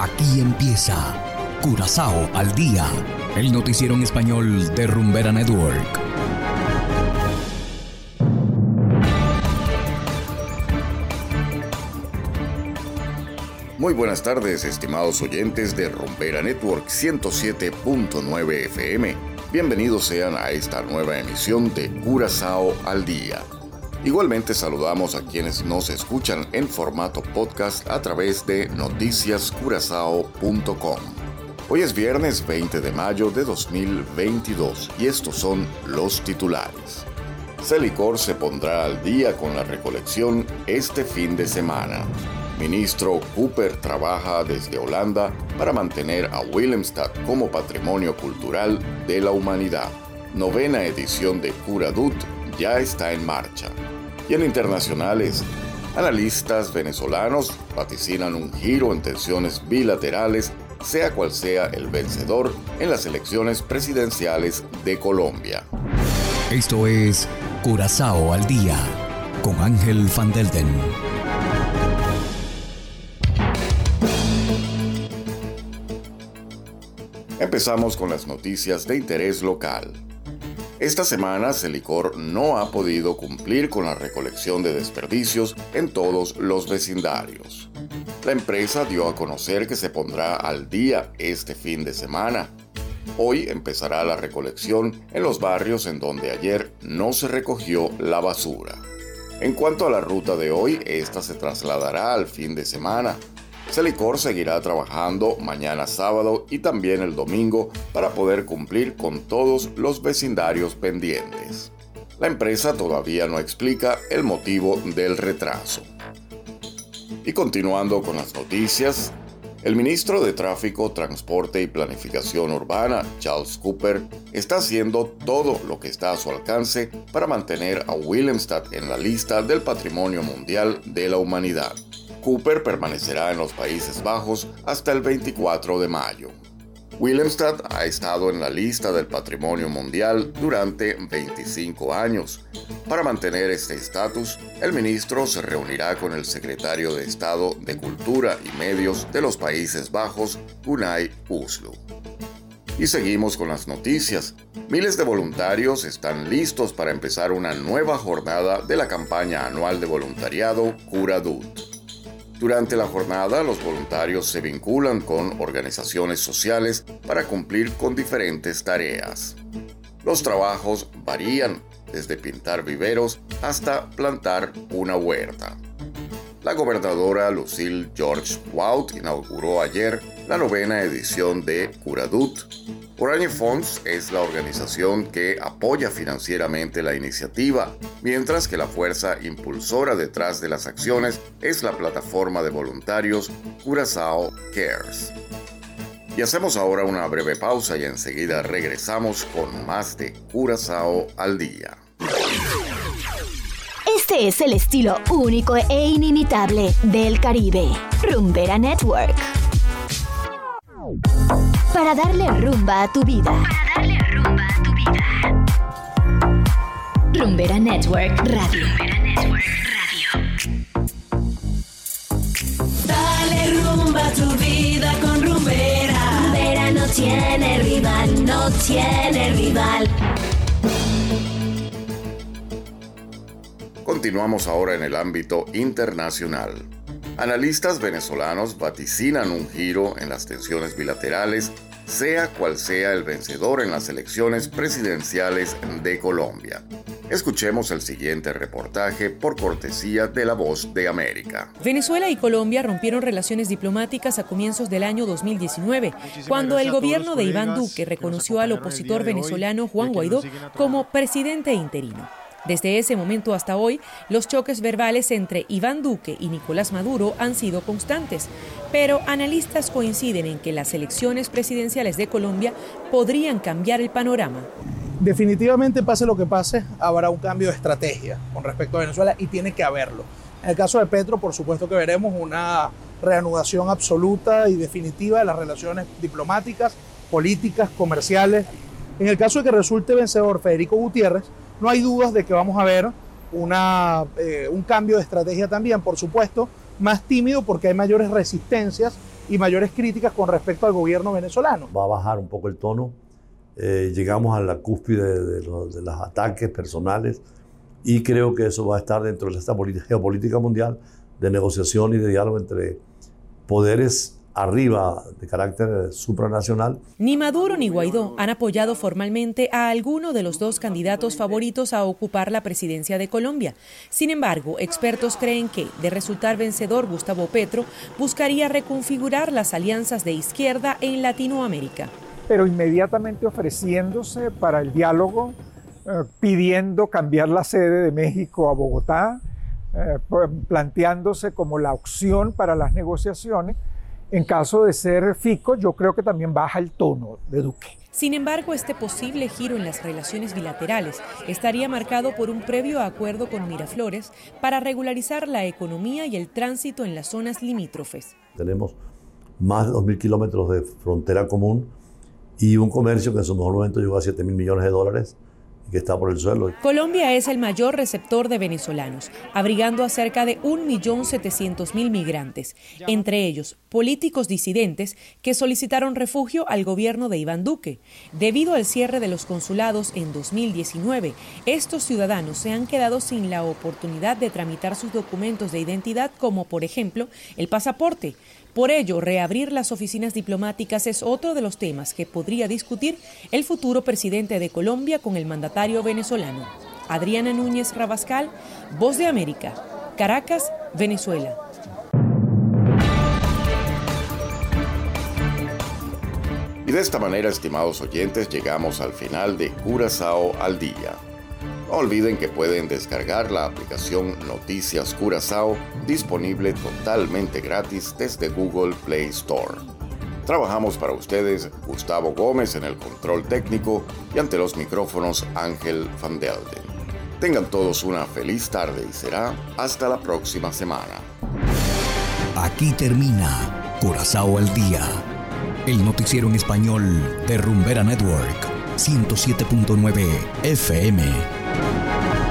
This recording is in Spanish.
Aquí empieza Curazao al día, el noticiero en español de Rumbera Network. Muy buenas tardes, estimados oyentes de Rumbera Network 107.9 FM. Bienvenidos sean a esta nueva emisión de Curazao al día. Igualmente saludamos a quienes nos escuchan en formato podcast a través de noticiascurazao.com. Hoy es viernes 20 de mayo de 2022 y estos son los titulares. Celicor se pondrá al día con la recolección este fin de semana. Ministro Cooper trabaja desde Holanda para mantener a Willemstad como patrimonio cultural de la humanidad. Novena edición de Curadut ya está en marcha. Y en internacionales, analistas venezolanos vaticinan un giro en tensiones bilaterales, sea cual sea el vencedor en las elecciones presidenciales de Colombia. Esto es Curazao al día con Ángel Van Delden. Empezamos con las noticias de interés local. Esta semana Celicor no ha podido cumplir con la recolección de desperdicios en todos los vecindarios. La empresa dio a conocer que se pondrá al día este fin de semana. Hoy empezará la recolección en los barrios en donde ayer no se recogió la basura. En cuanto a la ruta de hoy, esta se trasladará al fin de semana. Celicor seguirá trabajando mañana sábado y también el domingo para poder cumplir con todos los vecindarios pendientes. La empresa todavía no explica el motivo del retraso. Y continuando con las noticias, el ministro de Tráfico, Transporte y Planificación Urbana, Charles Cooper, está haciendo todo lo que está a su alcance para mantener a Willemstad en la lista del Patrimonio Mundial de la Humanidad. Cooper permanecerá en los Países Bajos hasta el 24 de mayo. Willemstad ha estado en la lista del Patrimonio Mundial durante 25 años. Para mantener este estatus, el ministro se reunirá con el secretario de Estado de Cultura y Medios de los Países Bajos, Gunay Uslu. Y seguimos con las noticias. Miles de voluntarios están listos para empezar una nueva jornada de la campaña anual de voluntariado Curadut. Durante la jornada, los voluntarios se vinculan con organizaciones sociales para cumplir con diferentes tareas. Los trabajos varían desde pintar viveros hasta plantar una huerta. La gobernadora Lucille George Wout inauguró ayer la novena edición de Curadut, Orange Funds es la organización que apoya financieramente la iniciativa, mientras que la fuerza impulsora detrás de las acciones es la plataforma de voluntarios Curazao Cares. Y hacemos ahora una breve pausa y enseguida regresamos con más de Curazao al día. Este es el estilo único e inimitable del Caribe. Rumbera Network para darle rumba a tu vida. Para darle rumba a tu vida. Rumbera Network Radio. Rumbera Network Radio. Dale rumba a tu vida con Rumbera. Rumbera no tiene rival, no tiene rival. Continuamos ahora en el ámbito internacional. Analistas venezolanos vaticinan un giro en las tensiones bilaterales, sea cual sea el vencedor en las elecciones presidenciales de Colombia. Escuchemos el siguiente reportaje por cortesía de La Voz de América. Venezuela y Colombia rompieron relaciones diplomáticas a comienzos del año 2019, cuando el gobierno de Iván Duque reconoció al opositor venezolano Juan Guaidó como presidente interino. Desde ese momento hasta hoy, los choques verbales entre Iván Duque y Nicolás Maduro han sido constantes, pero analistas coinciden en que las elecciones presidenciales de Colombia podrían cambiar el panorama. Definitivamente, pase lo que pase, habrá un cambio de estrategia con respecto a Venezuela y tiene que haberlo. En el caso de Petro, por supuesto que veremos una reanudación absoluta y definitiva de las relaciones diplomáticas, políticas, comerciales. En el caso de que resulte vencedor Federico Gutiérrez, no hay dudas de que vamos a ver eh, un cambio de estrategia también, por supuesto, más tímido porque hay mayores resistencias y mayores críticas con respecto al gobierno venezolano. Va a bajar un poco el tono, eh, llegamos a la cúspide de, los, de, los, ataques personales y creo que eso va a estar dentro de esta geopolítica mundial de negociación y de diálogo entre poderes arriba de carácter supranacional. Ni Maduro ni Guaidó han apoyado formalmente a alguno de los dos candidatos favoritos a ocupar la presidencia de Colombia. Sin embargo, expertos creen que, de resultar vencedor Gustavo Petro, buscaría reconfigurar las alianzas de izquierda en Latinoamérica. Pero inmediatamente ofreciéndose para el diálogo, eh, pidiendo cambiar la sede de México a Bogotá, eh, planteándose como la opción para las negociaciones en caso de ser Fico, yo creo que también baja el tono de Duque. Sin embargo, este posible giro en las relaciones bilaterales estaría marcado por un previo acuerdo con Miraflores para regularizar la economía y el tránsito en las zonas limítrofes. Tenemos más de 2.000 kilómetros de frontera común y un comercio que en su mejor momento llegó a 7.000 millones de dólares Colombia es el mayor receptor de venezolanos, abrigando a cerca de 1.700.000 migrantes, entre ellos políticos disidentes que solicitaron refugio al gobierno de Iván Duque. Debido al cierre de los consulados en 2019, estos ciudadanos se han quedado sin la oportunidad de tramitar sus documentos de identidad como por ejemplo el pasaporte. Por ello, reabrir las oficinas diplomáticas es otro de los temas que podría discutir el futuro presidente de Colombia con el mandatario venezolano. Adriana Núñez Rabascal, Voz de América, Caracas, Venezuela. Y de esta manera, estimados oyentes, llegamos al final de Curazao al Día. No olviden que pueden descargar la aplicación Noticias Curazao disponible totalmente gratis desde Google Play Store. Trabajamos para ustedes Gustavo Gómez en el control técnico y ante los micrófonos Ángel Van. Tengan todos una feliz tarde y será hasta la próxima semana. Aquí termina Curazao al Día, el noticiero en español de Rumbera Network, 107.9 FM. Thank you.